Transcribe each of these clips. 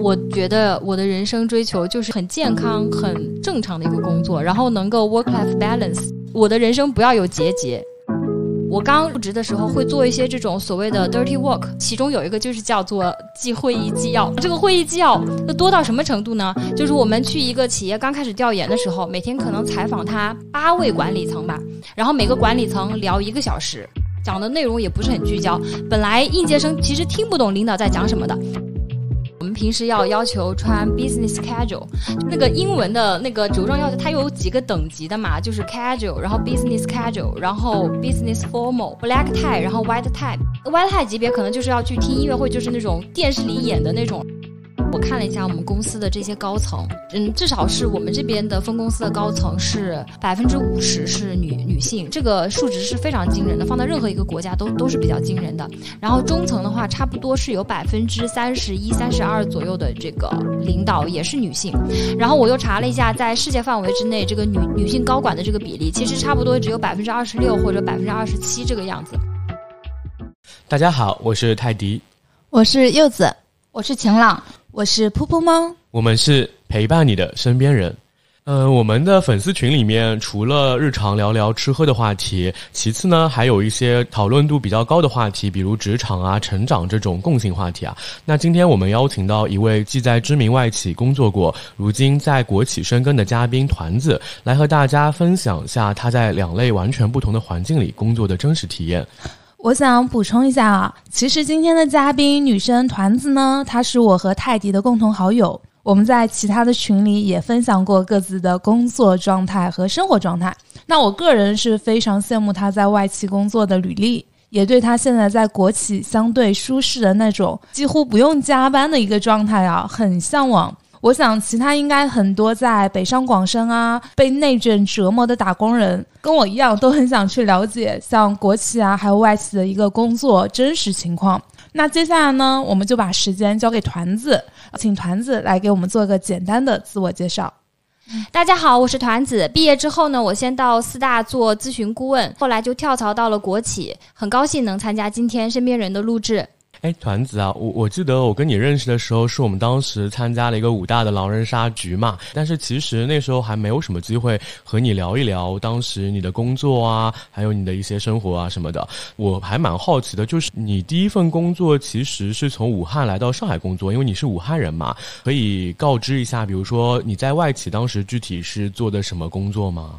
我觉得我的人生追求就是很健康、很正常的一个工作，然后能够 work-life balance。我的人生不要有结节。我刚入职的时候会做一些这种所谓的 dirty work，其中有一个就是叫做记会议纪要。这个会议纪要那多到什么程度呢？就是我们去一个企业刚开始调研的时候，每天可能采访他八位管理层吧，然后每个管理层聊一个小时，讲的内容也不是很聚焦。本来应届生其实听不懂领导在讲什么的。平时要要求穿 business casual，那个英文的那个着装要求，它有几个等级的嘛，就是 casual，然后 business casual，然后 business formal，black tie，然后 white tie。white tie 级别可能就是要去听音乐会，就是那种电视里演的那种。我看了一下我们公司的这些高层，嗯，至少是我们这边的分公司的高层是百分之五十是女女性，这个数值是非常惊人的，放在任何一个国家都都是比较惊人的。然后中层的话，差不多是有百分之三十一、三十二左右的这个领导也是女性。然后我又查了一下，在世界范围之内，这个女女性高管的这个比例，其实差不多只有百分之二十六或者百分之二十七这个样子。大家好，我是泰迪，我是柚子，我是晴朗。我是噗噗猫，我们是陪伴你的身边人。嗯，我们的粉丝群里面除了日常聊聊吃喝的话题，其次呢还有一些讨论度比较高的话题，比如职场啊、成长这种共性话题啊。那今天我们邀请到一位既在知名外企工作过，如今在国企深耕的嘉宾团子，来和大家分享一下他在两类完全不同的环境里工作的真实体验。我想补充一下啊，其实今天的嘉宾女生团子呢，她是我和泰迪的共同好友。我们在其他的群里也分享过各自的工作状态和生活状态。那我个人是非常羡慕她在外企工作的履历，也对她现在在国企相对舒适的那种几乎不用加班的一个状态啊，很向往。我想，其他应该很多在北上广深啊被内卷折磨的打工人，跟我一样都很想去了解像国企啊还有外企的一个工作真实情况。那接下来呢，我们就把时间交给团子，请团子来给我们做个简单的自我介绍。大家好，我是团子。毕业之后呢，我先到四大做咨询顾问，后来就跳槽到了国企。很高兴能参加今天身边人的录制。哎，团子啊，我我记得我跟你认识的时候，是我们当时参加了一个武大的狼人杀局嘛。但是其实那时候还没有什么机会和你聊一聊当时你的工作啊，还有你的一些生活啊什么的。我还蛮好奇的，就是你第一份工作其实是从武汉来到上海工作，因为你是武汉人嘛。可以告知一下，比如说你在外企当时具体是做的什么工作吗？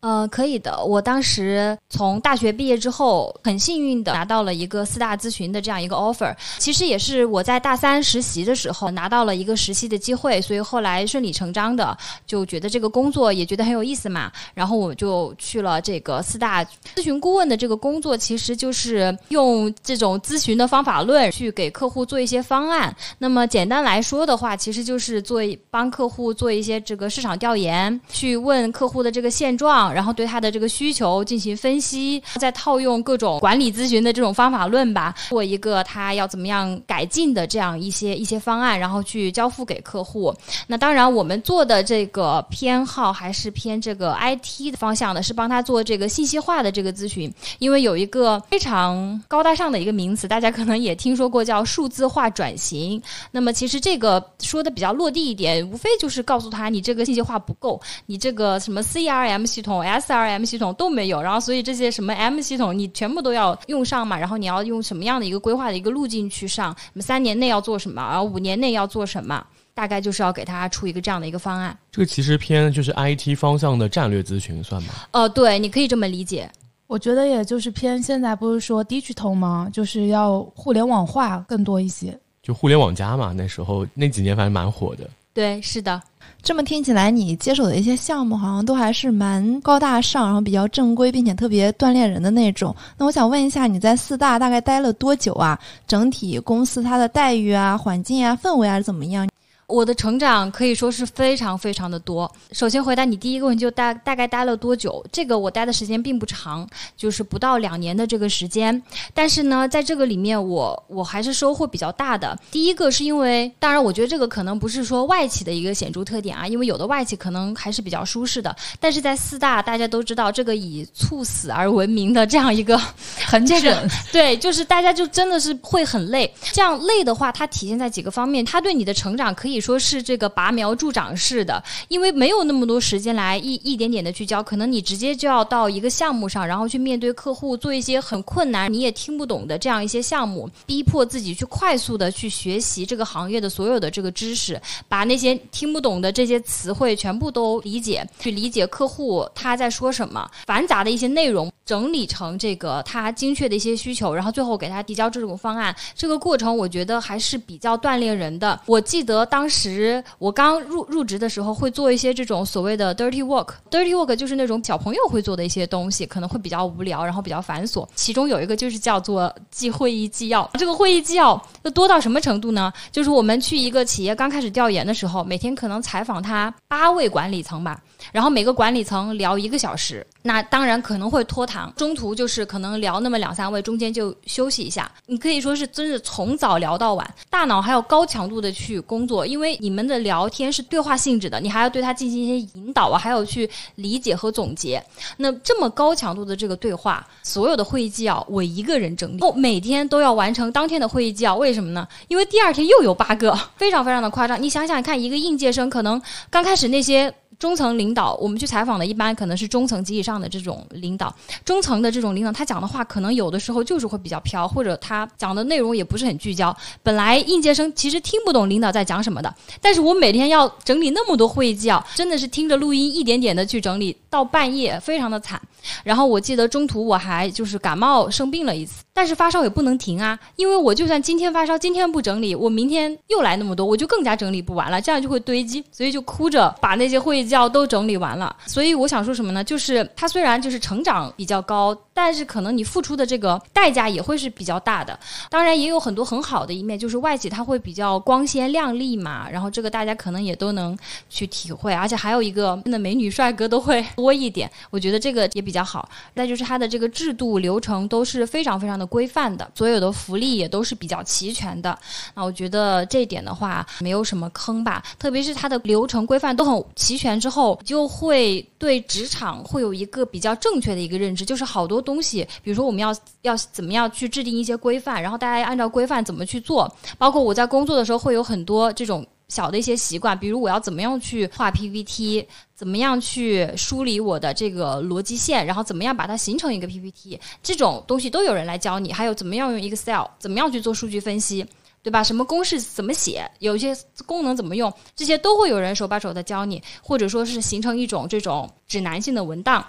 呃，可以的。我当时从大学毕业之后，很幸运的拿到了一个四大咨询的这样一个 offer。其实也是我在大三实习的时候拿到了一个实习的机会，所以后来顺理成章的就觉得这个工作也觉得很有意思嘛。然后我就去了这个四大咨询顾问的这个工作，其实就是用这种咨询的方法论去给客户做一些方案。那么简单来说的话，其实就是做帮客户做一些这个市场调研，去问客户的这个现状。然后对他的这个需求进行分析，再套用各种管理咨询的这种方法论吧，做一个他要怎么样改进的这样一些一些方案，然后去交付给客户。那当然，我们做的这个偏好还是偏这个 IT 的方向的，是帮他做这个信息化的这个咨询。因为有一个非常高大上的一个名词，大家可能也听说过，叫数字化转型。那么其实这个说的比较落地一点，无非就是告诉他，你这个信息化不够，你这个什么 CRM 系统。S R M 系统都没有，然后所以这些什么 M 系统你全部都要用上嘛，然后你要用什么样的一个规划的一个路径去上？什么三年内要做什么？然后五年内要做什么？大概就是要给他出一个这样的一个方案。这个其实偏就是 I T 方向的战略咨询，算吗？呃，对，你可以这么理解。我觉得也就是偏现在不是说 digital 吗？就是要互联网化更多一些。就互联网加嘛，那时候那几年反正蛮火的。对，是的。这么听起来，你接手的一些项目好像都还是蛮高大上，然后比较正规，并且特别锻炼人的那种。那我想问一下，你在四大大概待了多久啊？整体公司它的待遇啊、环境啊、氛围啊是怎么样？我的成长可以说是非常非常的多。首先回答你第一个问题，就大大概待了多久？这个我待的时间并不长，就是不到两年的这个时间。但是呢，在这个里面，我我还是收获比较大的。第一个是因为，当然我觉得这个可能不是说外企的一个显著特点啊，因为有的外企可能还是比较舒适的。但是在四大，大家都知道这个以猝死而闻名的这样一个 很这个对，就是大家就真的是会很累。这样累的话，它体现在几个方面，它对你的成长可以。说是这个拔苗助长式的，因为没有那么多时间来一一点点的去教，可能你直接就要到一个项目上，然后去面对客户，做一些很困难你也听不懂的这样一些项目，逼迫自己去快速的去学习这个行业的所有的这个知识，把那些听不懂的这些词汇全部都理解，去理解客户他在说什么，繁杂的一些内容整理成这个他精确的一些需求，然后最后给他提交这种方案，这个过程我觉得还是比较锻炼人的。我记得当。时我刚入入职的时候，会做一些这种所谓的 dirty work。dirty work 就是那种小朋友会做的一些东西，可能会比较无聊，然后比较繁琐。其中有一个就是叫做记会议纪要。这个会议纪要要多到什么程度呢？就是我们去一个企业刚开始调研的时候，每天可能采访他八位管理层吧，然后每个管理层聊一个小时。那当然可能会拖堂，中途就是可能聊那么两三位，中间就休息一下。你可以说是真是从早聊到晚，大脑还要高强度的去工作，因为你们的聊天是对话性质的，你还要对他进行一些引导啊，还有去理解和总结。那这么高强度的这个对话，所有的会议纪要我一个人整理，每天都要完成当天的会议纪要。为什么呢？因为第二天又有八个，非常非常的夸张。你想想看，一个应届生可能刚开始那些。中层领导，我们去采访的，一般可能是中层级以上的这种领导。中层的这种领导，他讲的话可能有的时候就是会比较飘，或者他讲的内容也不是很聚焦。本来应届生其实听不懂领导在讲什么的，但是我每天要整理那么多会议纪要，真的是听着录音一点点的去整理，到半夜非常的惨。然后我记得中途我还就是感冒生病了一次。但是发烧也不能停啊，因为我就算今天发烧，今天不整理，我明天又来那么多，我就更加整理不完了，这样就会堆积，所以就哭着把那些会议纪要都整理完了。所以我想说什么呢？就是他虽然就是成长比较高，但是可能你付出的这个代价也会是比较大的。当然也有很多很好的一面，就是外企它会比较光鲜亮丽嘛，然后这个大家可能也都能去体会，而且还有一个真的美女帅哥都会多一点，我觉得这个也比较好。再就是它的这个制度流程都是非常非常的。规范的，所有的福利也都是比较齐全的。那我觉得这一点的话，没有什么坑吧。特别是它的流程规范都很齐全之后，就会对职场会有一个比较正确的一个认知。就是好多东西，比如说我们要要怎么样去制定一些规范，然后大家按照规范怎么去做。包括我在工作的时候，会有很多这种。小的一些习惯，比如我要怎么样去画 PPT，怎么样去梳理我的这个逻辑线，然后怎么样把它形成一个 PPT，这种东西都有人来教你。还有怎么样用 Excel，怎么样去做数据分析，对吧？什么公式怎么写，有些功能怎么用，这些都会有人手把手的教你，或者说是形成一种这种指南性的文档。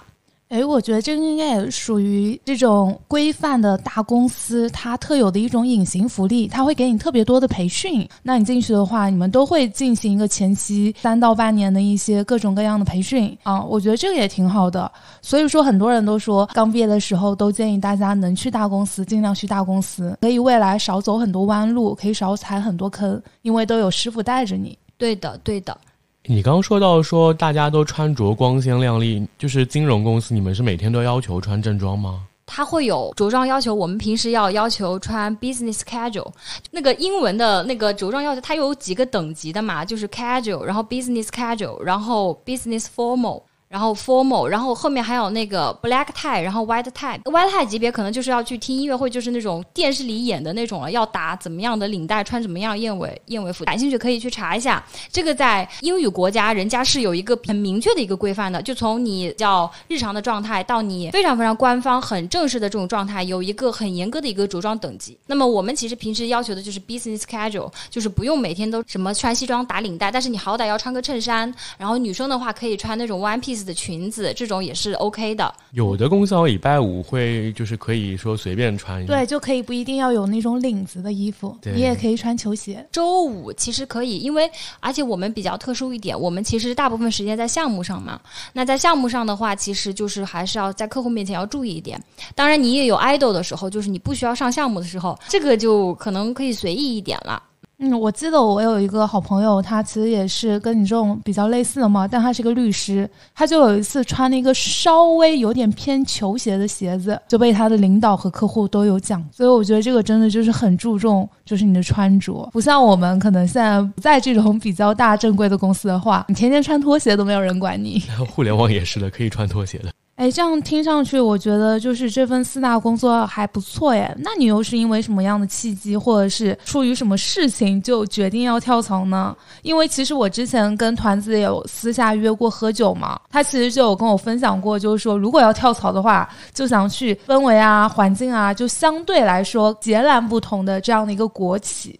哎，我觉得这个应该也属于这种规范的大公司，它特有的一种隐形福利，它会给你特别多的培训。那你进去的话，你们都会进行一个前期三到半年的一些各种各样的培训啊，我觉得这个也挺好的。所以说，很多人都说刚毕业的时候都建议大家能去大公司，尽量去大公司，可以未来少走很多弯路，可以少踩很多坑，因为都有师傅带着你。对的，对的。你刚说到说大家都穿着光鲜亮丽，就是金融公司，你们是每天都要求穿正装吗？它会有着装要求，我们平时要要求穿 business casual，那个英文的那个着装要求，它有几个等级的嘛，就是 casual，然后 business casual，然后 business formal。然后 formal，然后后面还有那个 black tie，然后 white tie，white tie 级别可能就是要去听音乐会，就是那种电视里演的那种了，要打怎么样的领带，穿怎么样燕尾燕尾服。感兴趣可以去查一下，这个在英语国家人家是有一个很明确的一个规范的，就从你叫日常的状态到你非常非常官方很正式的这种状态，有一个很严格的一个着装等级。那么我们其实平时要求的就是 business casual，就是不用每天都什么穿西装打领带，但是你好歹要穿个衬衫。然后女生的话可以穿那种 one piece。的裙子这种也是 OK 的，有的公司礼拜五会就是可以说随便穿，对，就可以不一定要有那种领子的衣服，你也可以穿球鞋。周五其实可以，因为而且我们比较特殊一点，我们其实大部分时间在项目上嘛。那在项目上的话，其实就是还是要在客户面前要注意一点。当然，你也有 idol 的时候，就是你不需要上项目的时候，这个就可能可以随意一点了。嗯，我记得我有一个好朋友，他其实也是跟你这种比较类似的嘛，但他是个律师，他就有一次穿了一个稍微有点偏球鞋的鞋子，就被他的领导和客户都有讲。所以我觉得这个真的就是很注重，就是你的穿着，不像我们可能现在不在这种比较大正规的公司的话，你天天穿拖鞋都没有人管你。互联网也是的，可以穿拖鞋的。哎，这样听上去，我觉得就是这份四大工作还不错耶。那你又是因为什么样的契机，或者是出于什么事情就决定要跳槽呢？因为其实我之前跟团子有私下约过喝酒嘛，他其实就有跟我分享过，就是说如果要跳槽的话，就想去氛围啊、环境啊，就相对来说截然不同的这样的一个国企。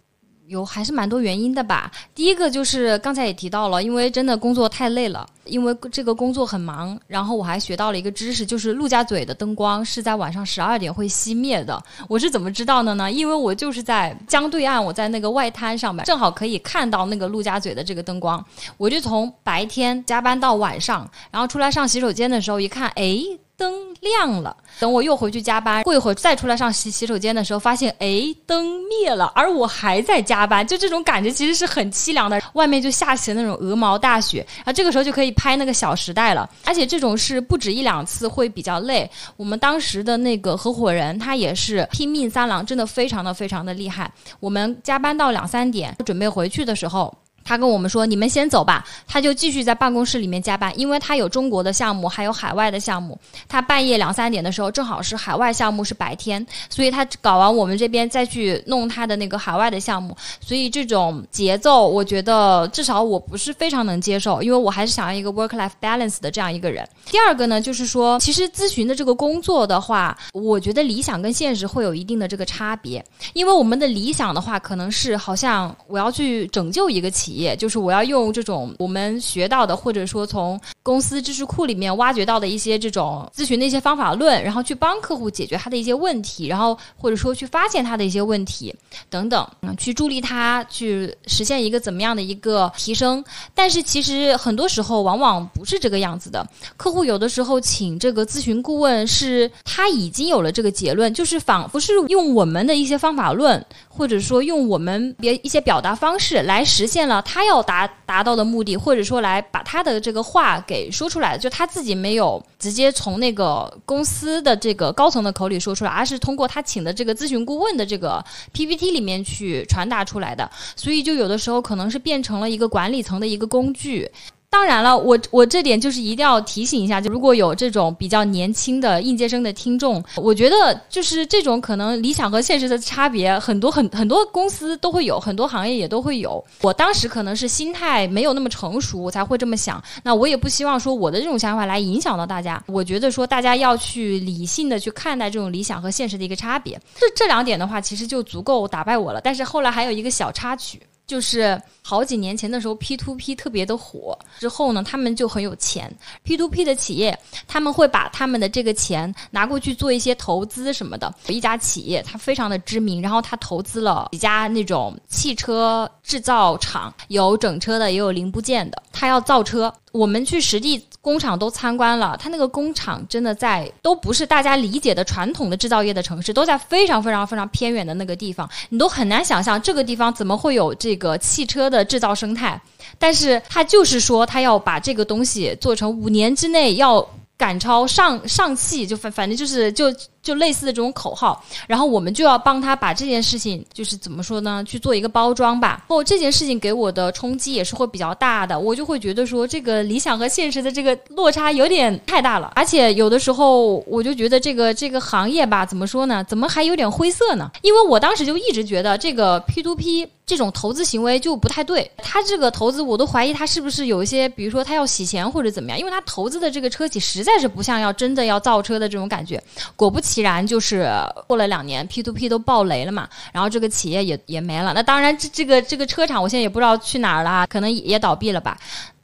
有还是蛮多原因的吧。第一个就是刚才也提到了，因为真的工作太累了，因为这个工作很忙。然后我还学到了一个知识，就是陆家嘴的灯光是在晚上十二点会熄灭的。我是怎么知道的呢？因为我就是在江对岸，我在那个外滩上面，正好可以看到那个陆家嘴的这个灯光。我就从白天加班到晚上，然后出来上洗手间的时候一看，哎。灯亮了，等我又回去加班，过一会儿再出来上洗洗手间的时候，发现哎灯灭了，而我还在加班，就这种感觉其实是很凄凉的。外面就下起了那种鹅毛大雪，啊，这个时候就可以拍那个《小时代》了。而且这种是不止一两次会比较累。我们当时的那个合伙人他也是拼命三郎，真的非常的非常的厉害。我们加班到两三点，准备回去的时候。他跟我们说：“你们先走吧。”他就继续在办公室里面加班，因为他有中国的项目，还有海外的项目。他半夜两三点的时候，正好是海外项目是白天，所以他搞完我们这边再去弄他的那个海外的项目。所以这种节奏，我觉得至少我不是非常能接受，因为我还是想要一个 work-life balance 的这样一个人。第二个呢，就是说，其实咨询的这个工作的话，我觉得理想跟现实会有一定的这个差别，因为我们的理想的话，可能是好像我要去拯救一个企企业。就是我要用这种我们学到的，或者说从公司知识库里面挖掘到的一些这种咨询的一些方法论，然后去帮客户解决他的一些问题，然后或者说去发现他的一些问题等等，去助力他去实现一个怎么样的一个提升。但是其实很多时候往往不是这个样子的，客户有的时候请这个咨询顾问是他已经有了这个结论，就是仿佛是用我们的一些方法论，或者说用我们别一些表达方式来实现了。他要达达到的目的，或者说来把他的这个话给说出来，就他自己没有直接从那个公司的这个高层的口里说出来，而是通过他请的这个咨询顾问的这个 PPT 里面去传达出来的，所以就有的时候可能是变成了一个管理层的一个工具。当然了，我我这点就是一定要提醒一下，就如果有这种比较年轻的应届生的听众，我觉得就是这种可能理想和现实的差别很多很很多公司都会有，很多行业也都会有。我当时可能是心态没有那么成熟，我才会这么想。那我也不希望说我的这种想法来影响到大家。我觉得说大家要去理性的去看待这种理想和现实的一个差别。这这两点的话，其实就足够打败我了。但是后来还有一个小插曲。就是好几年前的时候，P to P 特别的火。之后呢，他们就很有钱。P to P 的企业，他们会把他们的这个钱拿过去做一些投资什么的。有一家企业，它非常的知名，然后他投资了几家那种汽车制造厂，有整车的，也有零部件的。他要造车，我们去实地。工厂都参观了，他那个工厂真的在都不是大家理解的传统的制造业的城市，都在非常非常非常偏远的那个地方，你都很难想象这个地方怎么会有这个汽车的制造生态。但是他就是说，他要把这个东西做成五年之内要赶超上上汽，就反反正就是就。就类似的这种口号，然后我们就要帮他把这件事情，就是怎么说呢，去做一个包装吧。哦，这件事情给我的冲击也是会比较大的，我就会觉得说，这个理想和现实的这个落差有点太大了。而且有的时候，我就觉得这个这个行业吧，怎么说呢？怎么还有点灰色呢？因为我当时就一直觉得这个 P to P 这种投资行为就不太对。他这个投资，我都怀疑他是不是有一些，比如说他要洗钱或者怎么样？因为他投资的这个车企实在是不像要真的要造车的这种感觉。果不其。其然就是过了两年，P to P 都爆雷了嘛，然后这个企业也也没了。那当然，这这个这个车厂，我现在也不知道去哪儿了，可能也倒闭了吧。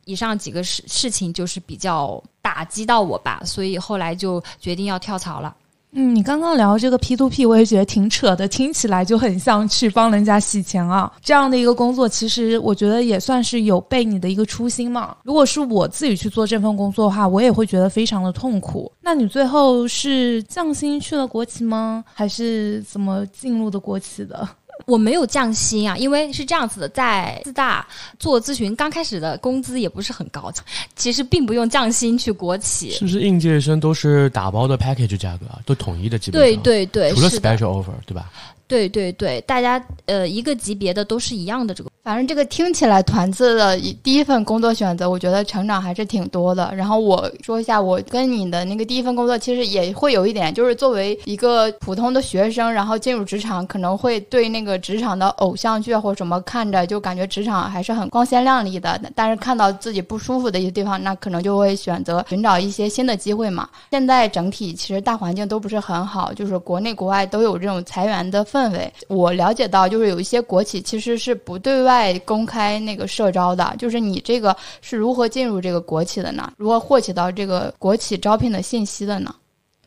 以上几个事事情就是比较打击到我吧，所以后来就决定要跳槽了。嗯，你刚刚聊这个 P to P，我也觉得挺扯的，听起来就很像去帮人家洗钱啊。这样的一个工作，其实我觉得也算是有悖你的一个初心嘛。如果是我自己去做这份工作的话，我也会觉得非常的痛苦。那你最后是降薪去了国企吗？还是怎么进入的国企的？我没有降薪啊，因为是这样子的，在四大做咨询刚开始的工资也不是很高，其实并不用降薪去国企。是不是应届生都是打包的 package 价格啊？都统一的基本对对对，除了 special offer 对吧？对对对，大家呃一个级别的都是一样的这个。反正这个听起来团子的第一份工作选择，我觉得成长还是挺多的。然后我说一下，我跟你的那个第一份工作其实也会有一点，就是作为一个普通的学生，然后进入职场，可能会对那个职场的偶像剧或什么看着就感觉职场还是很光鲜亮丽的。但是看到自己不舒服的一些地方，那可能就会选择寻找一些新的机会嘛。现在整体其实大环境都不是很好，就是国内国外都有这种裁员的氛围。我了解到，就是有一些国企其实是不对外在公开那个社招的，就是你这个是如何进入这个国企的呢？如何获取到这个国企招聘的信息的呢？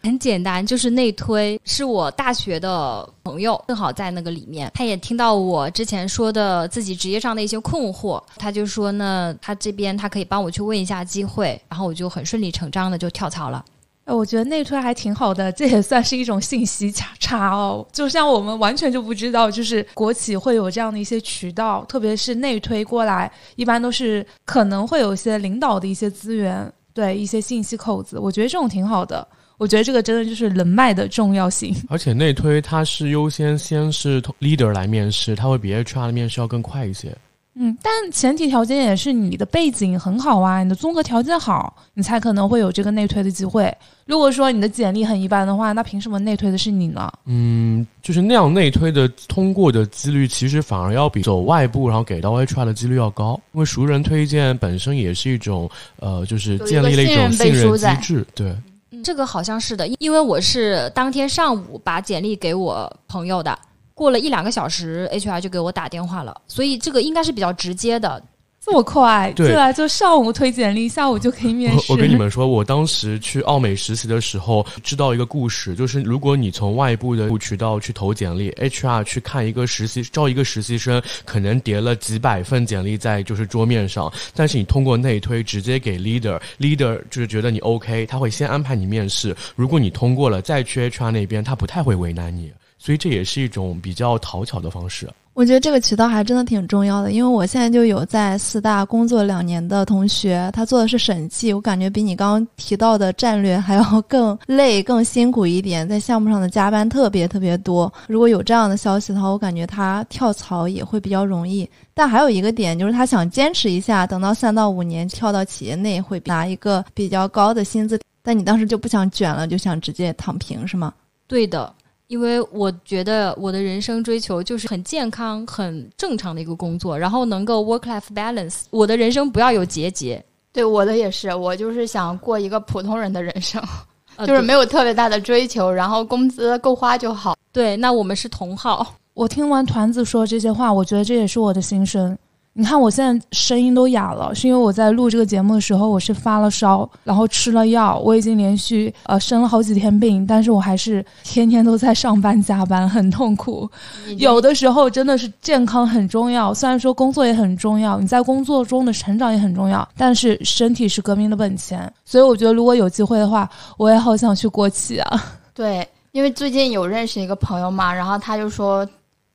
很简单，就是内推，是我大学的朋友，正好在那个里面，他也听到我之前说的自己职业上的一些困惑，他就说呢，他这边他可以帮我去问一下机会，然后我就很顺理成章的就跳槽了。哎，我觉得内推还挺好的，这也算是一种信息差差哦。就像我们完全就不知道，就是国企会有这样的一些渠道，特别是内推过来，一般都是可能会有一些领导的一些资源，对一些信息口子，我觉得这种挺好的。我觉得这个真的就是人脉的重要性。而且内推它是优先先是 leader 来面试，它会比 HR 的面试要更快一些。嗯，但前提条件也是你的背景很好啊，你的综合条件好，你才可能会有这个内推的机会。如果说你的简历很一般的话，那凭什么内推的是你呢？嗯，就是那样内推的通过的几率，其实反而要比走外部然后给到 HR 的几率要高，因为熟人推荐本身也是一种呃，就是建立了一种信任机制。对，这个好像是的，因为我是当天上午把简历给我朋友的。过了一两个小时，HR 就给我打电话了，所以这个应该是比较直接的，这么快？对啊，就上午推简历，下午就可以面试。我跟你们说，我当时去奥美实习的时候，知道一个故事，就是如果你从外部的渠道去投简历，HR 去看一个实习招一个实习生，可能叠了几百份简历在就是桌面上，但是你通过内推直接给 leader，leader 就是觉得你 OK，他会先安排你面试，如果你通过了，再去 HR 那边，他不太会为难你。所以这也是一种比较讨巧的方式。我觉得这个渠道还真的挺重要的，因为我现在就有在四大工作两年的同学，他做的是审计，我感觉比你刚刚提到的战略还要更累、更辛苦一点，在项目上的加班特别特别多。如果有这样的消息的话，我感觉他跳槽也会比较容易。但还有一个点就是，他想坚持一下，等到三到五年跳到企业内，会拿一个比较高的薪资。但你当时就不想卷了，就想直接躺平，是吗？对的。因为我觉得我的人生追求就是很健康、很正常的一个工作，然后能够 work-life balance。我的人生不要有结节。对我的也是，我就是想过一个普通人的人生，就是没有特别大的追求，然后工资够花就好。对，那我们是同号。我听完团子说这些话，我觉得这也是我的心声。你看我现在声音都哑了，是因为我在录这个节目的时候我是发了烧，然后吃了药，我已经连续呃生了好几天病，但是我还是天天都在上班加班，很痛苦。有的时候真的是健康很重要，虽然说工作也很重要，你在工作中的成长也很重要，但是身体是革命的本钱。所以我觉得如果有机会的话，我也好想去国企啊。对，因为最近有认识一个朋友嘛，然后他就说。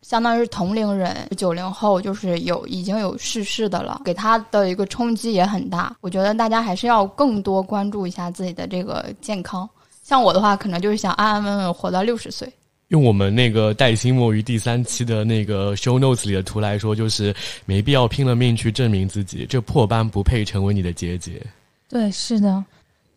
相当于是同龄人，九零后就是有已经有逝世的了，给他的一个冲击也很大。我觉得大家还是要更多关注一下自己的这个健康。像我的话，可能就是想安安稳稳活到六十岁。用我们那个带薪摸鱼第三期的那个 show notes 里的图来说，就是没必要拼了命去证明自己，这破班不配成为你的结节。对，是的。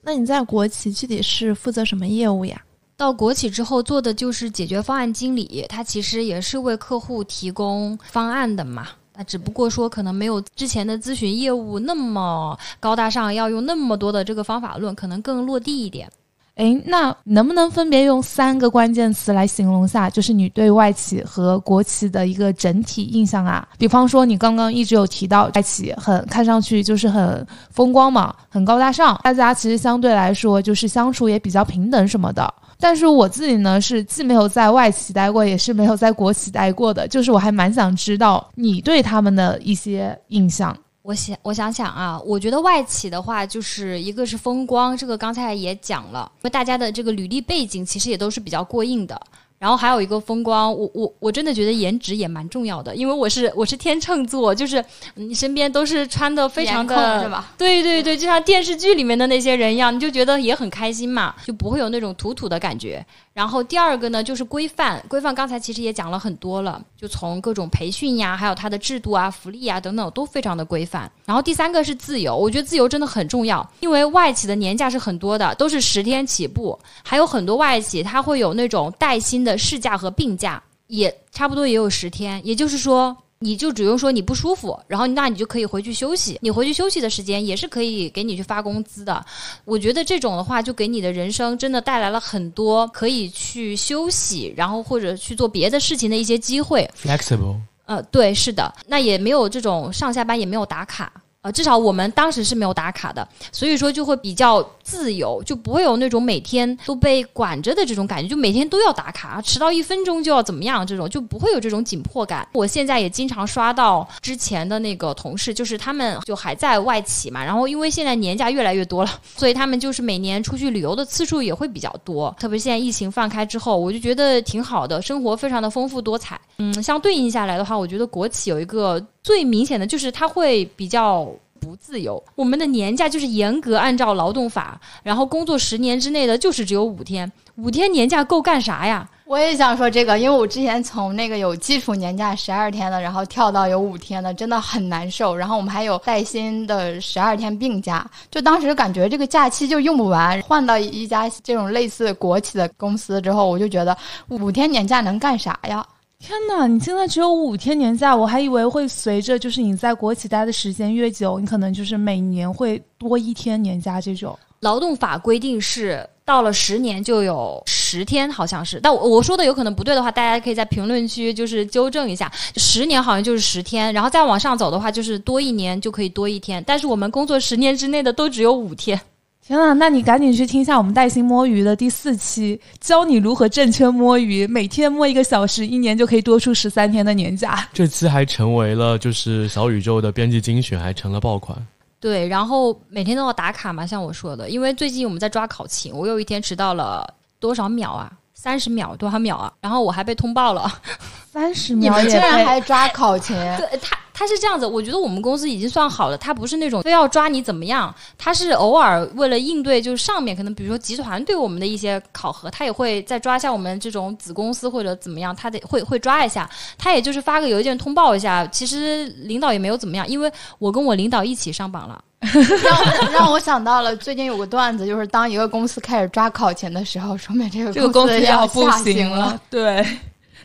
那你在国企具体是负责什么业务呀？到国企之后做的就是解决方案经理，他其实也是为客户提供方案的嘛。那只不过说可能没有之前的咨询业务那么高大上，要用那么多的这个方法论，可能更落地一点。诶，那能不能分别用三个关键词来形容下，就是你对外企和国企的一个整体印象啊？比方说，你刚刚一直有提到外企很看上去就是很风光嘛，很高大上，大家其实相对来说就是相处也比较平等什么的。但是我自己呢，是既没有在外企待过，也是没有在国企待过的。就是我还蛮想知道你对他们的一些印象。我想，我想想啊，我觉得外企的话，就是一个是风光，这个刚才也讲了，因为大家的这个履历背景其实也都是比较过硬的。然后还有一个风光，我我我真的觉得颜值也蛮重要的，因为我是我是天秤座，就是你身边都是穿的非常的是吧？对对对，就像电视剧里面的那些人一样，你就觉得也很开心嘛，就不会有那种土土的感觉。然后第二个呢，就是规范，规范刚才其实也讲了很多了，就从各种培训呀，还有它的制度啊、福利啊等等，都非常的规范。然后第三个是自由，我觉得自由真的很重要，因为外企的年假是很多的，都是十天起步，还有很多外企它会有那种带薪的事假和病假，也差不多也有十天，也就是说。你就只用说你不舒服，然后那你就可以回去休息。你回去休息的时间也是可以给你去发工资的。我觉得这种的话，就给你的人生真的带来了很多可以去休息，然后或者去做别的事情的一些机会。flexible。呃，对，是的，那也没有这种上下班也没有打卡。至少我们当时是没有打卡的，所以说就会比较自由，就不会有那种每天都被管着的这种感觉，就每天都要打卡，迟到一分钟就要怎么样，这种就不会有这种紧迫感。我现在也经常刷到之前的那个同事，就是他们就还在外企嘛，然后因为现在年假越来越多了，所以他们就是每年出去旅游的次数也会比较多，特别现在疫情放开之后，我就觉得挺好的，生活非常的丰富多彩。嗯，相对应下来的话，我觉得国企有一个最明显的就是它会比较。不自由，我们的年假就是严格按照劳动法，然后工作十年之内的就是只有五天，五天年假够干啥呀？我也想说这个，因为我之前从那个有基础年假十二天的，然后跳到有五天的，真的很难受。然后我们还有带薪的十二天病假，就当时感觉这个假期就用不完。换到一家这种类似国企的公司之后，我就觉得五天年假能干啥呀？天哪！你现在只有五天年假，我还以为会随着就是你在国企待的时间越久，你可能就是每年会多一天年假这种。劳动法规定是到了十年就有十天，好像是。但我我说的有可能不对的话，大家可以在评论区就是纠正一下。十年好像就是十天，然后再往上走的话，就是多一年就可以多一天。但是我们工作十年之内的都只有五天。天呐，那你赶紧去听一下我们带薪摸鱼的第四期，教你如何正确摸鱼，每天摸一个小时，一年就可以多出十三天的年假。这期还成为了就是小宇宙的编辑精选，还成了爆款。对，然后每天都要打卡嘛，像我说的，因为最近我们在抓考勤，我有一天迟到了多少秒啊？三十秒多少秒啊？然后我还被通报了。三十秒你们竟然还抓考勤？对他，他是这样子，我觉得我们公司已经算好了，他不是那种非要抓你怎么样，他是偶尔为了应对，就是上面可能比如说集团对我们的一些考核，他也会再抓一下我们这种子公司或者怎么样，他得会会抓一下，他也就是发个邮件通报一下，其实领导也没有怎么样，因为我跟我领导一起上榜了。让让我想到了最近有个段子，就是当一个公司开始抓考勤的时候，说明这个这个公司要不行行了。。对，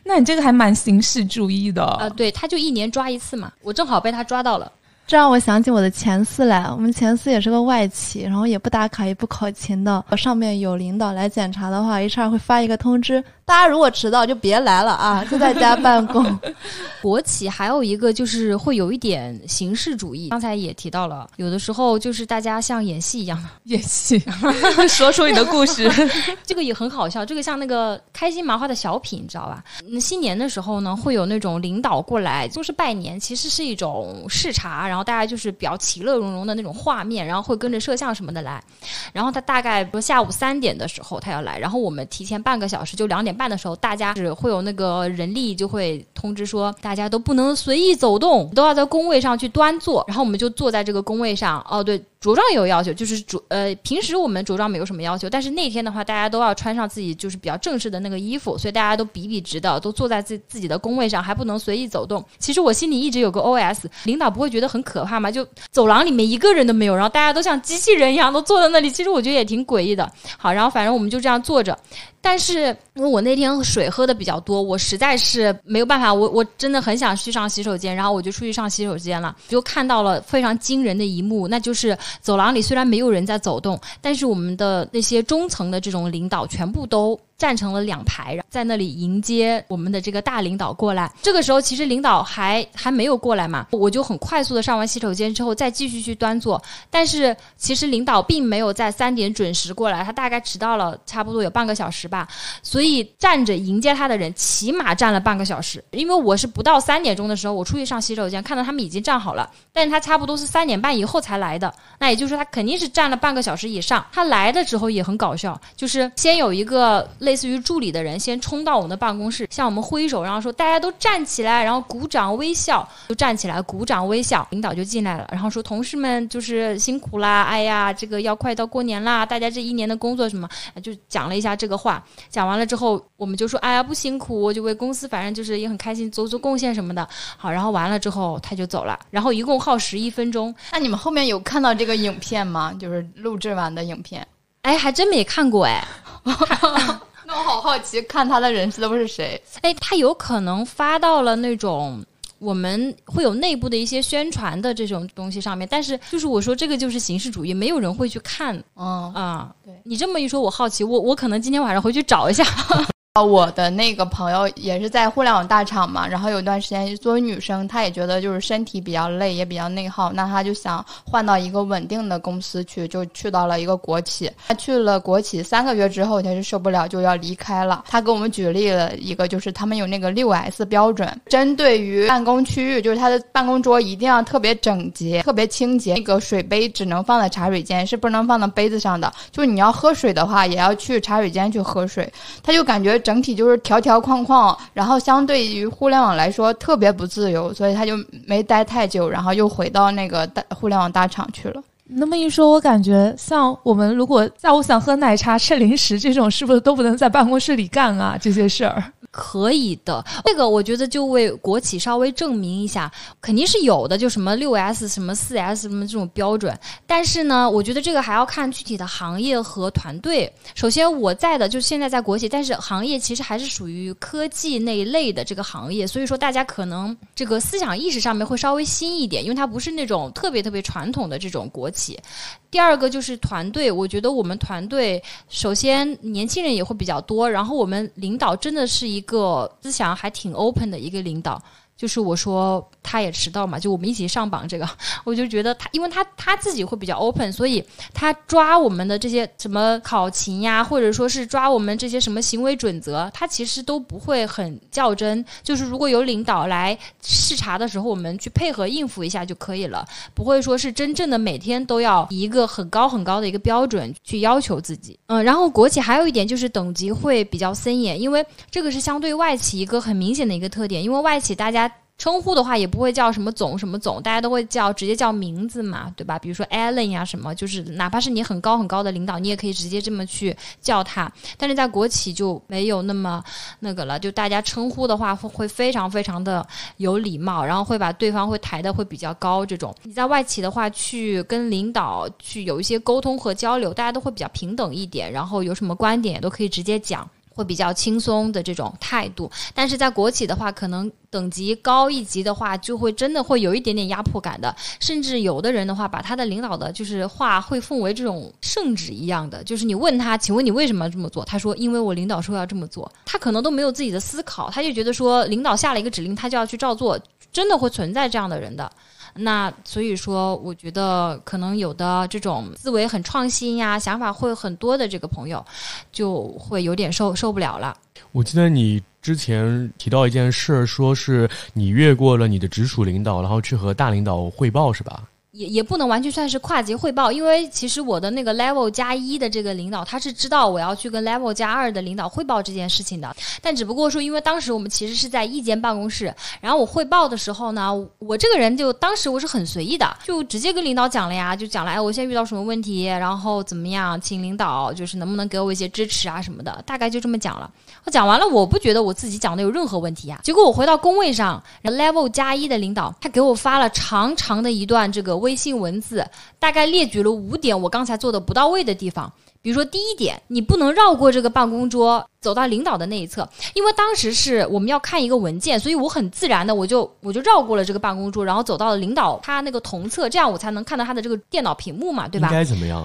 那你这个还蛮形式主义的。呃，对，他就一年抓一次嘛，我正好被他抓到了。这让我想起我的前司来，我们前司也是个外企，然后也不打卡也不考勤的。上面有领导来检查的话，HR 会发一个通知，大家如果迟到就别来了啊，就在家办公。国企还有一个就是会有一点形式主义，刚才也提到了，有的时候就是大家像演戏一样，演戏，说出你的故事。这个也很好笑。这个像那个开心麻花的小品，你知道吧？那新年的时候呢，会有那种领导过来，就是拜年，其实是一种视察，然后大家就是比较其乐融融的那种画面，然后会跟着摄像什么的来。然后他大概比如下午三点的时候他要来，然后我们提前半个小时，就两点半的时候，大家是会有那个人力就会通知说，大家都不能随意走动，都要在工位上去端坐。然后我们就坐在这个工位上。哦，对，着装也有要求，就是着呃，平时我们着装没有什么要求，但是那天的话，大家都要穿上自己就是比较正式的那个衣服，所以大家都笔笔直的，都坐在自自己的工位上，还不能随意走动。其实我心里一直有个 OS，领导不会觉得很可怕吗？就走廊里面一个人都没有，然后大家都像机器人一样都坐在那里，其实我觉得也挺诡异的。好，然后反正我们就这样坐着，但是因为我那天水喝的比较多，我实在是没有办法，我我真的很想去上洗手间，然后我就出去上洗手间了，就看到了非常惊人的一幕，那就是走廊里虽然没有人在走动，但是我们的那些中层的这种领导全部都。站成了两排，然后在那里迎接我们的这个大领导过来。这个时候，其实领导还还没有过来嘛，我就很快速的上完洗手间之后，再继续去端坐。但是其实领导并没有在三点准时过来，他大概迟到了差不多有半个小时吧。所以站着迎接他的人起码站了半个小时，因为我是不到三点钟的时候，我出去上洗手间，看到他们已经站好了，但是他差不多是三点半以后才来的，那也就是说他肯定是站了半个小时以上。他来的时候也很搞笑，就是先有一个类类似于助理的人先冲到我们的办公室，向我们挥手，然后说大家都站起来，然后鼓掌微笑，就站起来鼓掌微笑。领导就进来了，然后说同事们就是辛苦啦，哎呀，这个要快到过年啦，大家这一年的工作什么，就讲了一下这个话。讲完了之后，我们就说哎呀不辛苦，我就为公司反正就是也很开心，做做贡献什么的。好，然后完了之后他就走了，然后一共耗时一分钟。那你们后面有看到这个影片吗？就是录制完的影片。哎，还真没看过哎。那我好好奇，看他的人是都是谁？哎，他有可能发到了那种我们会有内部的一些宣传的这种东西上面，但是就是我说这个就是形式主义，没有人会去看。嗯啊，对你这么一说，我好奇，我我可能今天晚上回去找一下。啊，我的那个朋友也是在互联网大厂嘛，然后有一段时间作为女生，她也觉得就是身体比较累，也比较内耗，那她就想换到一个稳定的公司去，就去到了一个国企。她去了国企三个月之后，她是受不了，就要离开了。她给我们举例了一个，就是他们有那个六 S 标准，针对于办公区域，就是他的办公桌一定要特别整洁、特别清洁，那个水杯只能放在茶水间，是不能放到杯子上的。就是你要喝水的话，也要去茶水间去喝水。他就感觉整体就是条条框框，然后相对于互联网来说特别不自由，所以他就没待太久，然后又回到那个大互联网大厂去了。那么一说，我感觉像我们如果下午想喝奶茶、吃零食这种，是不是都不能在办公室里干啊？这些事儿。可以的，这个我觉得就为国企稍微证明一下，肯定是有的，就什么六 S、什么四 S 什么这种标准。但是呢，我觉得这个还要看具体的行业和团队。首先，我在的就现在在国企，但是行业其实还是属于科技那一类的这个行业，所以说大家可能这个思想意识上面会稍微新一点，因为它不是那种特别特别传统的这种国企。第二个就是团队，我觉得我们团队首先年轻人也会比较多，然后我们领导真的是一个思想还挺 open 的一个领导。就是我说他也迟到嘛，就我们一起上榜这个，我就觉得他，因为他他自己会比较 open，所以他抓我们的这些什么考勤呀，或者说是抓我们这些什么行为准则，他其实都不会很较真。就是如果有领导来视察的时候，我们去配合应付一下就可以了，不会说是真正的每天都要以一个很高很高的一个标准去要求自己。嗯，然后国企还有一点就是等级会比较森严，因为这个是相对外企一个很明显的一个特点，因为外企大家。称呼的话也不会叫什么总什么总，大家都会叫直接叫名字嘛，对吧？比如说 Allen 呀什么，就是哪怕是你很高很高的领导，你也可以直接这么去叫他。但是在国企就没有那么那个了，就大家称呼的话会会非常非常的有礼貌，然后会把对方会抬的会比较高。这种你在外企的话，去跟领导去有一些沟通和交流，大家都会比较平等一点，然后有什么观点也都可以直接讲。会比较轻松的这种态度，但是在国企的话，可能等级高一级的话，就会真的会有一点点压迫感的，甚至有的人的话，把他的领导的就是话会奉为这种圣旨一样的，就是你问他，请问你为什么要这么做？他说，因为我领导说要这么做，他可能都没有自己的思考，他就觉得说领导下了一个指令，他就要去照做，真的会存在这样的人的。那所以说，我觉得可能有的这种思维很创新呀，想法会很多的这个朋友，就会有点受受不了了。我记得你之前提到一件事，说是你越过了你的直属领导，然后去和大领导汇报，是吧？也也不能完全算是跨级汇报，因为其实我的那个 level 加一的这个领导，他是知道我要去跟 level 加二的领导汇报这件事情的。但只不过说，因为当时我们其实是在一间办公室，然后我汇报的时候呢，我这个人就当时我是很随意的，就直接跟领导讲了呀，就讲了，哎，我现在遇到什么问题，然后怎么样，请领导就是能不能给我一些支持啊什么的，大概就这么讲了。我讲完了，我不觉得我自己讲的有任何问题呀。结果我回到工位上，level 加一的领导他给我发了长长的一段这个。微信文字大概列举了五点我刚才做的不到位的地方，比如说第一点，你不能绕过这个办公桌走到领导的那一侧，因为当时是我们要看一个文件，所以我很自然的我就我就绕过了这个办公桌，然后走到了领导他那个同侧，这样我才能看到他的这个电脑屏幕嘛，对吧？应该怎么样？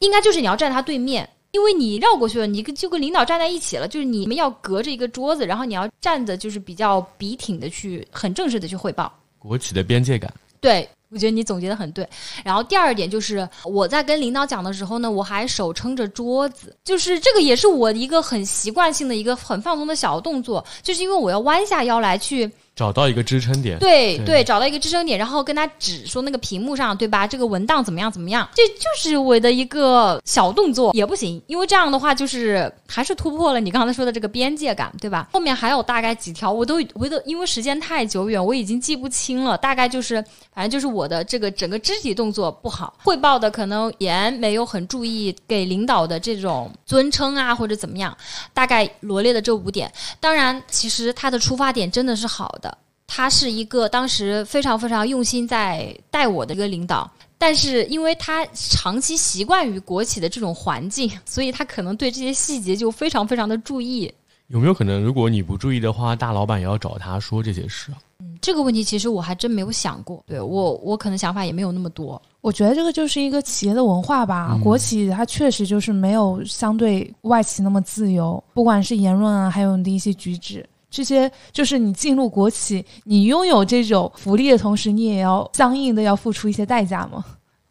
应该就是你要站他对面，因为你绕过去了，你跟就跟领导站在一起了，就是你们要隔着一个桌子，然后你要站着就是比较笔挺的去很正式的去汇报。国企的边界感。对。我觉得你总结的很对，然后第二点就是我在跟领导讲的时候呢，我还手撑着桌子，就是这个也是我一个很习惯性的一个很放松的小动作，就是因为我要弯下腰来去找到一个支撑点。对对对，找到一个支撑点，然后跟他指说那个屏幕上，对吧？这个文档怎么样怎么样？这就是我的一个小动作，也不行，因为这样的话就是还是突破了你刚才说的这个边界感，对吧？后面还有大概几条，我都我都因为时间太久远，我已经记不清了。大概就是反正就是我的这个整个肢体动作不好，汇报的可能也没有很注意给领导的这种尊称啊或者怎么样，大概罗列的这五点。当然，其实他的出发点真的是好的。他是一个当时非常非常用心在带我的一个领导，但是因为他长期习惯于国企的这种环境，所以他可能对这些细节就非常非常的注意。有没有可能，如果你不注意的话，大老板也要找他说这些事啊？嗯，这个问题其实我还真没有想过。对我，我可能想法也没有那么多。我觉得这个就是一个企业的文化吧。国企它确实就是没有相对外企那么自由，不管是言论啊，还有你的一些举止。这些就是你进入国企，你拥有这种福利的同时，你也要相应的要付出一些代价吗？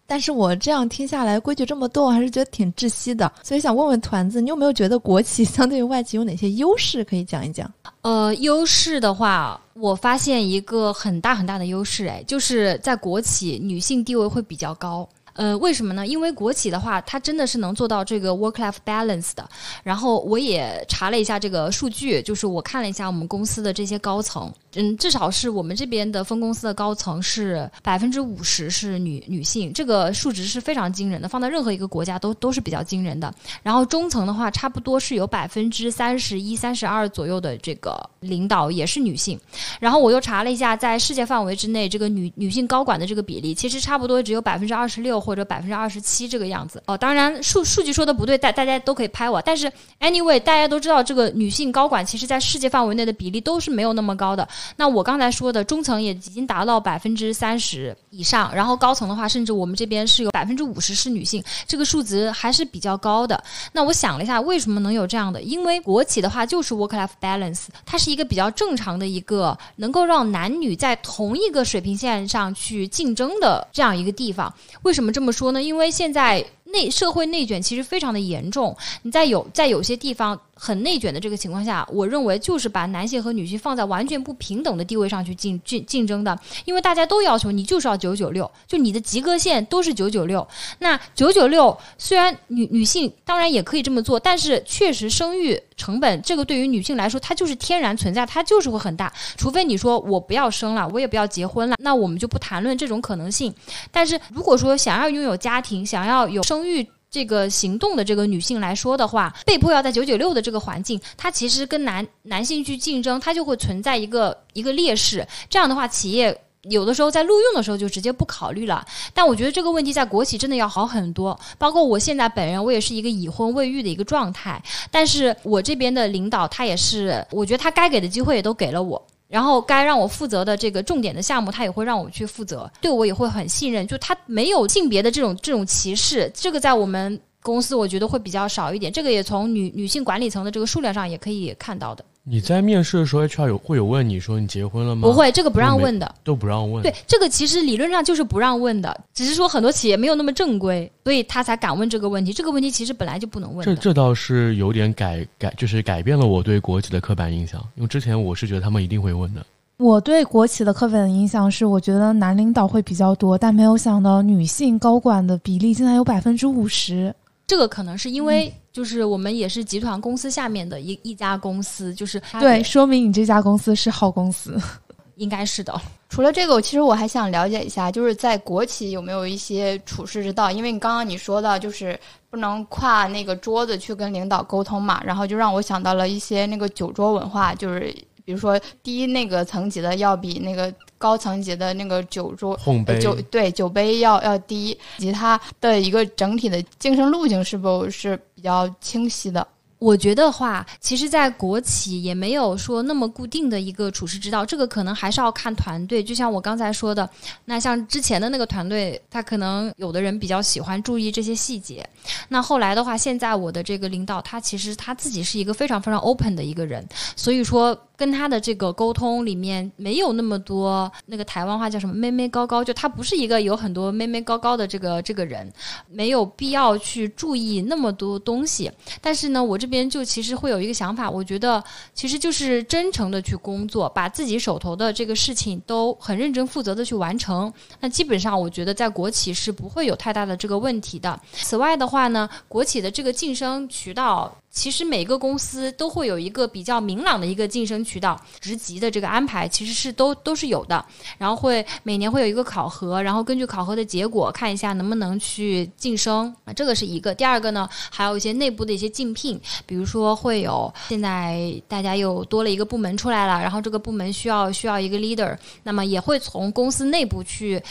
但是我这样听下来，规矩这么多，我还是觉得挺窒息的。所以想问问团子，你有没有觉得国企相对于外企有哪些优势可以讲一讲？呃，优势的话，我发现一个很大很大的优势，哎，就是在国企，女性地位会比较高。呃，为什么呢？因为国企的话，它真的是能做到这个 work-life balance 的。然后我也查了一下这个数据，就是我看了一下我们公司的这些高层。嗯，至少是我们这边的分公司的高层是百分之五十是女女性，这个数值是非常惊人的，放在任何一个国家都都是比较惊人的。然后中层的话，差不多是有百分之三十一、三十二左右的这个领导也是女性。然后我又查了一下，在世界范围之内，这个女女性高管的这个比例，其实差不多只有百分之二十六或者百分之二十七这个样子。哦，当然数数据说的不对，大大家都可以拍我。但是 anyway，大家都知道这个女性高管其实在世界范围内的比例都是没有那么高的。那我刚才说的中层也已经达到百分之三十以上，然后高层的话，甚至我们这边是有百分之五十是女性，这个数值还是比较高的。那我想了一下，为什么能有这样的？因为国企的话就是 work-life balance，它是一个比较正常的一个能够让男女在同一个水平线上去竞争的这样一个地方。为什么这么说呢？因为现在。内社会内卷其实非常的严重，你在有在有些地方很内卷的这个情况下，我认为就是把男性和女性放在完全不平等的地位上去竞竞竞争的，因为大家都要求你就是要九九六，就你的及格线都是九九六。那九九六虽然女女性当然也可以这么做，但是确实生育成本这个对于女性来说，它就是天然存在，它就是会很大。除非你说我不要生了，我也不要结婚了，那我们就不谈论这种可能性。但是如果说想要拥有家庭，想要有生育这个行动的这个女性来说的话，被迫要在九九六的这个环境，她其实跟男男性去竞争，她就会存在一个一个劣势。这样的话，企业有的时候在录用的时候就直接不考虑了。但我觉得这个问题在国企真的要好很多。包括我现在本人，我也是一个已婚未育的一个状态，但是我这边的领导他也是，我觉得他该给的机会也都给了我。然后该让我负责的这个重点的项目，他也会让我去负责，对我也会很信任。就他没有性别的这种这种歧视，这个在我们公司我觉得会比较少一点。这个也从女女性管理层的这个数量上也可以看到的。你在面试的时候，HR 有会有问你说你结婚了吗？不会，这个不让问的，都不让问。对，这个其实理论上就是不让问的，只是说很多企业没有那么正规，所以他才敢问这个问题。这个问题其实本来就不能问。这这倒是有点改改，就是改变了我对国企的刻板印象，因为之前我是觉得他们一定会问的。我对国企的刻板印象是，我觉得男领导会比较多，但没有想到女性高管的比例竟然有百分之五十。这个可能是因为，就是我们也是集团公司下面的一一家公司，就是对，说明你这家公司是好公司，应该是的。除了这个，其实我还想了解一下，就是在国企有没有一些处事之道？因为你刚刚你说到，就是不能跨那个桌子去跟领导沟通嘛，然后就让我想到了一些那个酒桌文化，就是比如说低那个层级的要比那个。高层级的那个酒桌酒对酒杯要要低，以及它的一个整体的晋升路径是否是比较清晰的？我觉得话，其实，在国企也没有说那么固定的一个处事之道，这个可能还是要看团队。就像我刚才说的，那像之前的那个团队，他可能有的人比较喜欢注意这些细节。那后来的话，现在我的这个领导，他其实他自己是一个非常非常 open 的一个人，所以说。跟他的这个沟通里面没有那么多那个台湾话叫什么“妹妹高高”，就他不是一个有很多妹妹高高的这个这个人，没有必要去注意那么多东西。但是呢，我这边就其实会有一个想法，我觉得其实就是真诚的去工作，把自己手头的这个事情都很认真负责的去完成。那基本上我觉得在国企是不会有太大的这个问题的。此外的话呢，国企的这个晋升渠道。其实每个公司都会有一个比较明朗的一个晋升渠道，职级的这个安排其实是都都是有的。然后会每年会有一个考核，然后根据考核的结果看一下能不能去晋升啊，这个是一个。第二个呢，还有一些内部的一些竞聘，比如说会有现在大家又多了一个部门出来了，然后这个部门需要需要一个 leader，那么也会从公司内部去。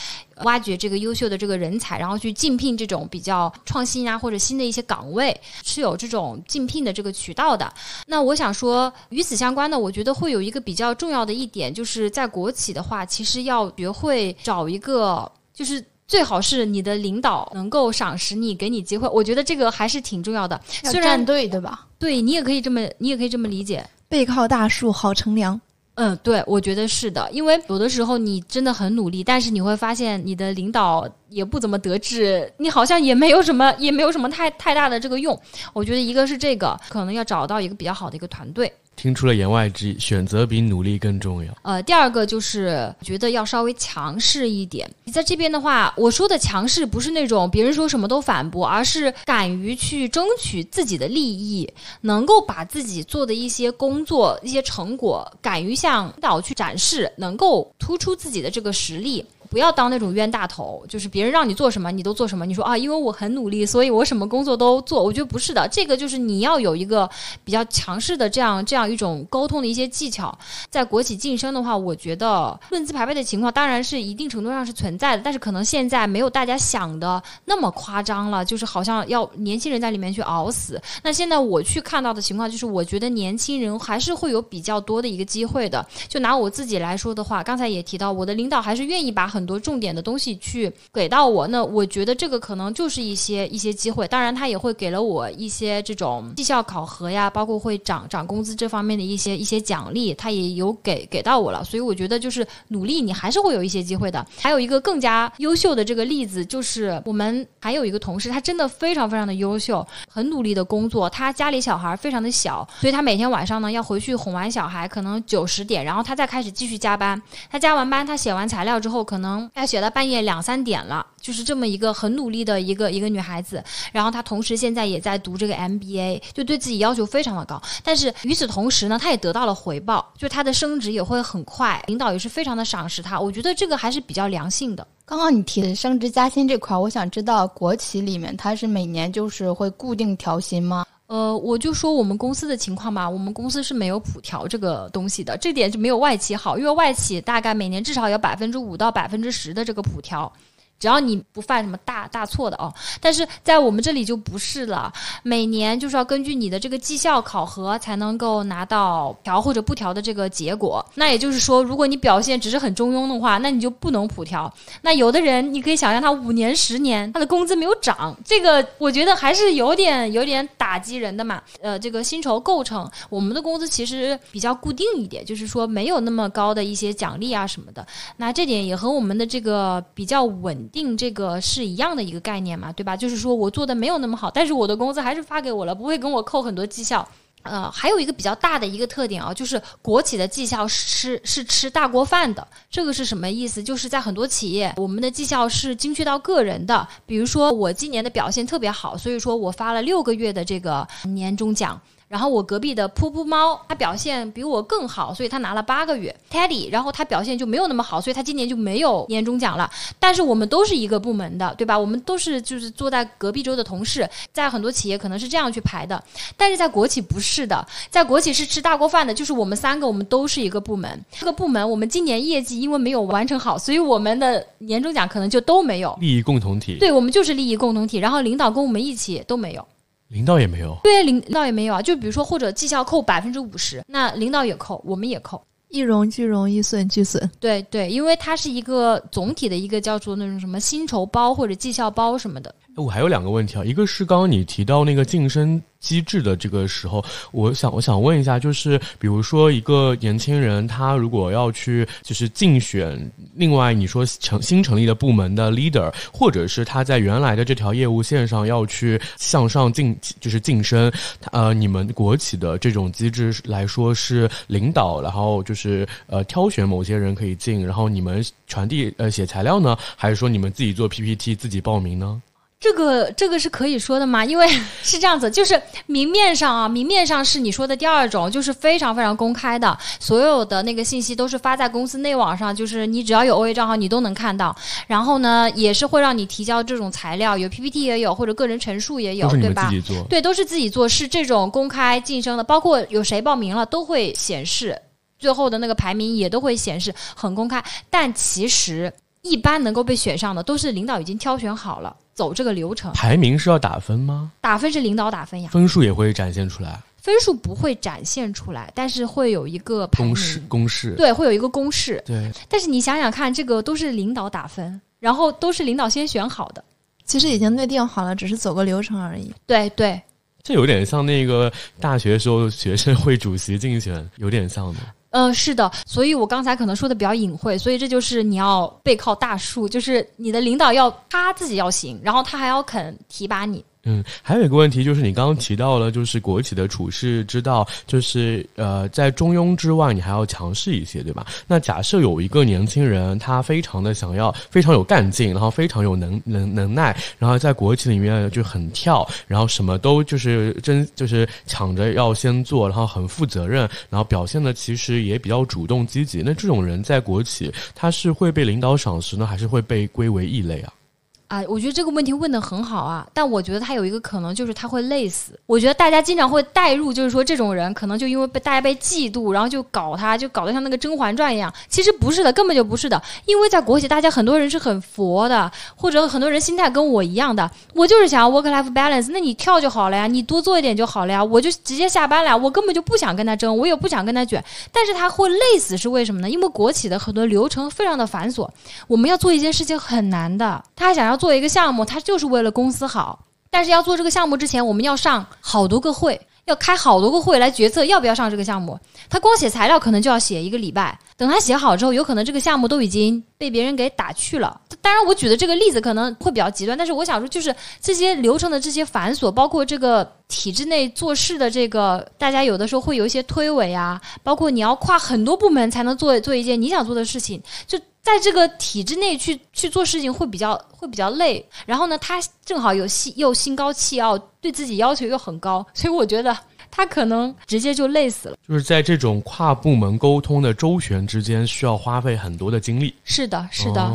挖掘这个优秀的这个人才，然后去竞聘这种比较创新啊或者新的一些岗位，是有这种竞聘的这个渠道的。那我想说，与此相关的，我觉得会有一个比较重要的一点，就是在国企的话，其实要学会找一个，就是最好是你的领导能够赏识你，给你机会。我觉得这个还是挺重要的。虽然对对吧？对你也可以这么，你也可以这么理解。背靠大树好乘凉。嗯，对，我觉得是的，因为有的时候你真的很努力，但是你会发现你的领导也不怎么得志，你好像也没有什么，也没有什么太太大的这个用。我觉得一个是这个，可能要找到一个比较好的一个团队。听出了言外之意，选择比努力更重要。呃，第二个就是觉得要稍微强势一点。你在这边的话，我说的强势不是那种别人说什么都反驳，而是敢于去争取自己的利益，能够把自己做的一些工作、一些成果，敢于向领导去展示，能够突出自己的这个实力。不要当那种冤大头，就是别人让你做什么你都做什么。你说啊，因为我很努力，所以我什么工作都做。我觉得不是的，这个就是你要有一个比较强势的这样这样一种沟通的一些技巧。在国企晋升的话，我觉得论资排辈的情况当然是一定程度上是存在的，但是可能现在没有大家想的那么夸张了，就是好像要年轻人在里面去熬死。那现在我去看到的情况就是，我觉得年轻人还是会有比较多的一个机会的。就拿我自己来说的话，刚才也提到，我的领导还是愿意把很多重点的东西去给到我，那我觉得这个可能就是一些一些机会。当然，他也会给了我一些这种绩效考核呀，包括会涨涨工资这方面的一些一些奖励，他也有给给到我了。所以我觉得就是努力，你还是会有一些机会的。还有一个更加优秀的这个例子，就是我们还有一个同事，他真的非常非常的优秀，很努力的工作。他家里小孩非常的小，所以他每天晚上呢要回去哄完小孩，可能九十点，然后他再开始继续加班。他加完班，他写完材料之后，可能。能要写到半夜两三点了，就是这么一个很努力的一个一个女孩子。然后她同时现在也在读这个 MBA，就对自己要求非常的高。但是与此同时呢，她也得到了回报，就她的升职也会很快，领导也是非常的赏识她。我觉得这个还是比较良性的。刚刚你提的升职加薪这块，我想知道国企里面它是每年就是会固定调薪吗？呃，我就说我们公司的情况吧，我们公司是没有普调这个东西的，这点就没有外企好，因为外企大概每年至少有百分之五到百分之十的这个普调。只要你不犯什么大大错的哦，但是在我们这里就不是了。每年就是要根据你的这个绩效考核才能够拿到调或者不调的这个结果。那也就是说，如果你表现只是很中庸的话，那你就不能普调。那有的人你可以想象，他五年、十年他的工资没有涨，这个我觉得还是有点有点打击人的嘛。呃，这个薪酬构成，我们的工资其实比较固定一点，就是说没有那么高的一些奖励啊什么的。那这点也和我们的这个比较稳。定这个是一样的一个概念嘛，对吧？就是说我做的没有那么好，但是我的工资还是发给我了，不会跟我扣很多绩效。呃，还有一个比较大的一个特点啊，就是国企的绩效是吃是吃大锅饭的。这个是什么意思？就是在很多企业，我们的绩效是精确到个人的。比如说我今年的表现特别好，所以说我发了六个月的这个年终奖。然后我隔壁的噗噗猫，它表现比我更好，所以它拿了八个月。Teddy，然后他表现就没有那么好，所以他今年就没有年终奖了。但是我们都是一个部门的，对吧？我们都是就是坐在隔壁桌的同事，在很多企业可能是这样去排的，但是在国企不是的，在国企是吃大锅饭的，就是我们三个我们都是一个部门，这个部门我们今年业绩因为没有完成好，所以我们的年终奖可能就都没有。利益共同体，对我们就是利益共同体，然后领导跟我们一起都没有。领导也没有，对，领导也没有啊。就比如说，或者绩效扣百分之五十，那领导也扣，我们也扣，一荣俱荣，一损俱损。对对，因为它是一个总体的一个叫做那种什么薪酬包或者绩效包什么的。我还有两个问题啊，一个是刚刚你提到那个晋升。机制的这个时候，我想我想问一下，就是比如说一个年轻人，他如果要去就是竞选另外你说成新成立的部门的 leader，或者是他在原来的这条业务线上要去向上晋就是晋升，呃，你们国企的这种机制来说是领导，然后就是呃挑选某些人可以进，然后你们传递呃写材料呢，还是说你们自己做 PPT 自己报名呢？这个这个是可以说的吗？因为 是这样子，就是明面上啊，明面上是你说的第二种，就是非常非常公开的，所有的那个信息都是发在公司内网上，就是你只要有 OA 账号，你都能看到。然后呢，也是会让你提交这种材料，有 PPT 也有，或者个人陈述也有，对吧？对，都是自己做，是这种公开晋升的，包括有谁报名了都会显示，最后的那个排名也都会显示，很公开。但其实一般能够被选上的，都是领导已经挑选好了。走这个流程，排名是要打分吗？打分是领导打分呀，分数也会展现出来。分数不会展现出来，但是会有一个公式，公式对，会有一个公式。对，但是你想想看，这个都是领导打分，然后都是领导先选好的，其实已经内定好了，只是走个流程而已。对对，这有点像那个大学时候学生会主席竞选，有点像的。嗯，是的，所以我刚才可能说的比较隐晦，所以这就是你要背靠大树，就是你的领导要他自己要行，然后他还要肯提拔你。嗯，还有一个问题就是你刚刚提到了，就是国企的处事之道，就是呃，在中庸之外，你还要强势一些，对吧？那假设有一个年轻人，他非常的想要，非常有干劲，然后非常有能能能耐，然后在国企里面就很跳，然后什么都就是真就是抢着要先做，然后很负责任，然后表现的其实也比较主动积极。那这种人在国企，他是会被领导赏识呢，还是会被归为异类啊？啊，我觉得这个问题问的很好啊，但我觉得他有一个可能就是他会累死。我觉得大家经常会带入，就是说这种人可能就因为被大家被嫉妒，然后就搞他，就搞得像那个《甄嬛传》一样。其实不是的，根本就不是的。因为在国企，大家很多人是很佛的，或者很多人心态跟我一样的。我就是想要 work life balance，那你跳就好了呀，你多做一点就好了呀。我就直接下班了呀，我根本就不想跟他争，我也不想跟他卷。但是他会累死是为什么呢？因为国企的很多流程非常的繁琐，我们要做一件事情很难的，他想要。做一个项目，他就是为了公司好。但是要做这个项目之前，我们要上好多个会，要开好多个会来决策要不要上这个项目。他光写材料可能就要写一个礼拜，等他写好之后，有可能这个项目都已经被别人给打去了。当然，我举的这个例子可能会比较极端，但是我想说，就是这些流程的这些繁琐，包括这个体制内做事的这个，大家有的时候会有一些推诿啊，包括你要跨很多部门才能做做一件你想做的事情，就。在这个体制内去去做事情会比较会比较累，然后呢，他正好有心又心高气傲，对自己要求又很高，所以我觉得他可能直接就累死了。就是在这种跨部门沟通的周旋之间，需要花费很多的精力。是的，是的。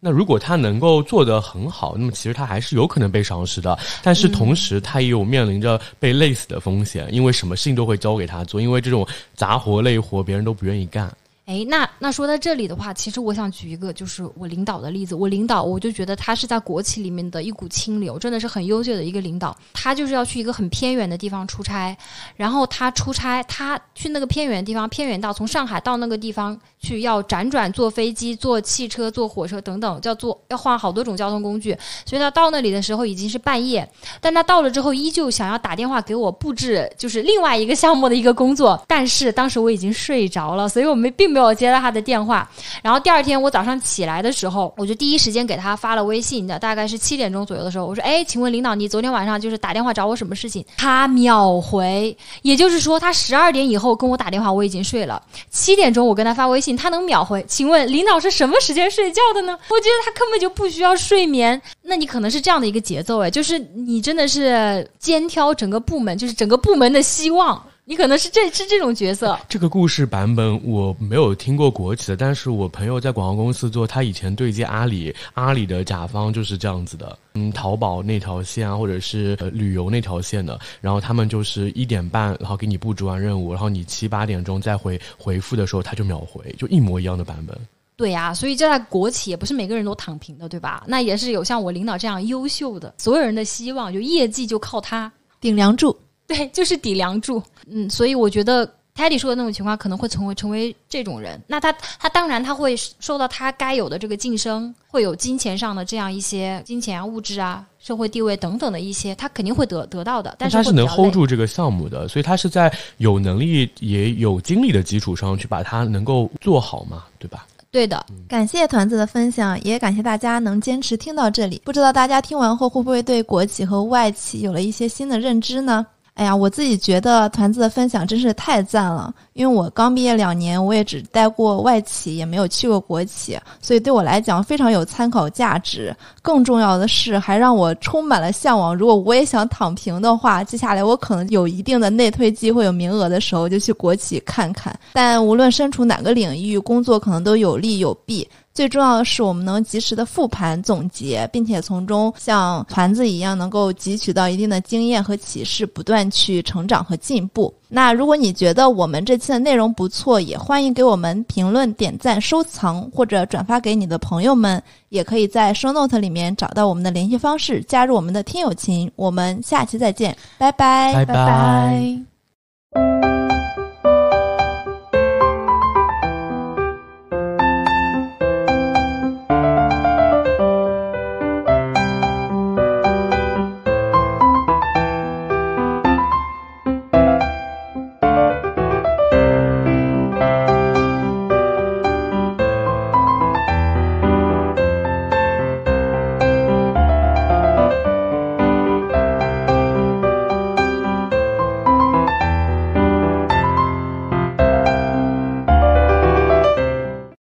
那如果他能够做得很好，那么其实他还是有可能被赏识的。但是同时，他也有面临着被累死的风险，因为什么事情都会交给他做，因为这种杂活累活，别人都不愿意干。哎，那那说到这里的话，其实我想举一个就是我领导的例子。我领导，我就觉得他是在国企里面的一股清流，真的是很优秀的一个领导。他就是要去一个很偏远的地方出差，然后他出差，他去那个偏远的地方，偏远到从上海到那个地方去要辗转坐飞机、坐汽车、坐火车等等，叫坐要换好多种交通工具。所以他到那里的时候已经是半夜，但他到了之后依旧想要打电话给我布置，就是另外一个项目的一个工作。但是当时我已经睡着了，所以我们并没有。我接了他的电话，然后第二天我早上起来的时候，我就第一时间给他发了微信的，大概是七点钟左右的时候，我说：“哎，请问领导，你昨天晚上就是打电话找我什么事情？”他秒回，也就是说他十二点以后跟我打电话，我已经睡了。七点钟我跟他发微信，他能秒回。请问领导是什么时间睡觉的呢？我觉得他根本就不需要睡眠。那你可能是这样的一个节奏，哎，就是你真的是肩挑整个部门，就是整个部门的希望。你可能是这是这种角色。这个故事版本我没有听过国企的，但是我朋友在广告公司做，他以前对接阿里，阿里的甲方就是这样子的。嗯，淘宝那条线啊，或者是旅游那条线的，然后他们就是一点半，然后给你布置完任务，然后你七八点钟再回回复的时候，他就秒回，就一模一样的版本。对呀，所以这在国企也不是每个人都躺平的，对吧？那也是有像我领导这样优秀的，所有人的希望就业绩就靠他顶梁柱。对，就是抵梁柱。嗯，所以我觉得泰迪说的那种情况，可能会成为成为这种人。那他他当然他会受到他该有的这个晋升，会有金钱上的这样一些金钱啊、物质啊、社会地位等等的一些，他肯定会得得到的。但是他是能 hold 住这个项目的，所以他是在有能力也有精力的基础上去把它能够做好嘛，对吧？对的，感谢团子的分享，也感谢大家能坚持听到这里。不知道大家听完后会不会对国企和外企有了一些新的认知呢？哎呀，我自己觉得团子的分享真是太赞了，因为我刚毕业两年，我也只待过外企，也没有去过国企，所以对我来讲非常有参考价值。更重要的是，还让我充满了向往。如果我也想躺平的话，接下来我可能有一定的内推机会、有名额的时候，就去国企看看。但无论身处哪个领域，工作可能都有利有弊。最重要的是，我们能及时的复盘总结，并且从中像团子一样，能够汲取到一定的经验和启示，不断去成长和进步。那如果你觉得我们这期的内容不错，也欢迎给我们评论、点赞、收藏或者转发给你的朋友们。也可以在 show note 里面找到我们的联系方式，加入我们的听友群。我们下期再见，拜拜，拜拜拜。